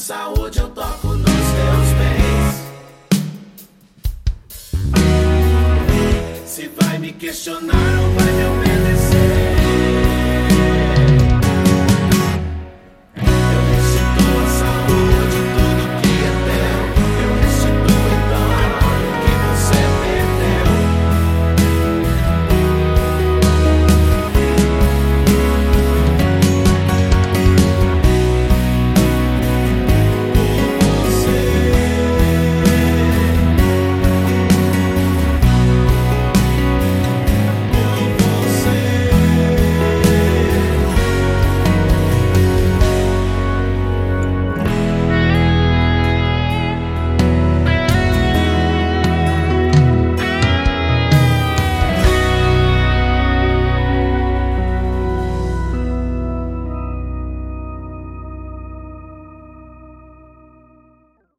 saúde eu toco nos teus pés. Se vai me questionar ou vai me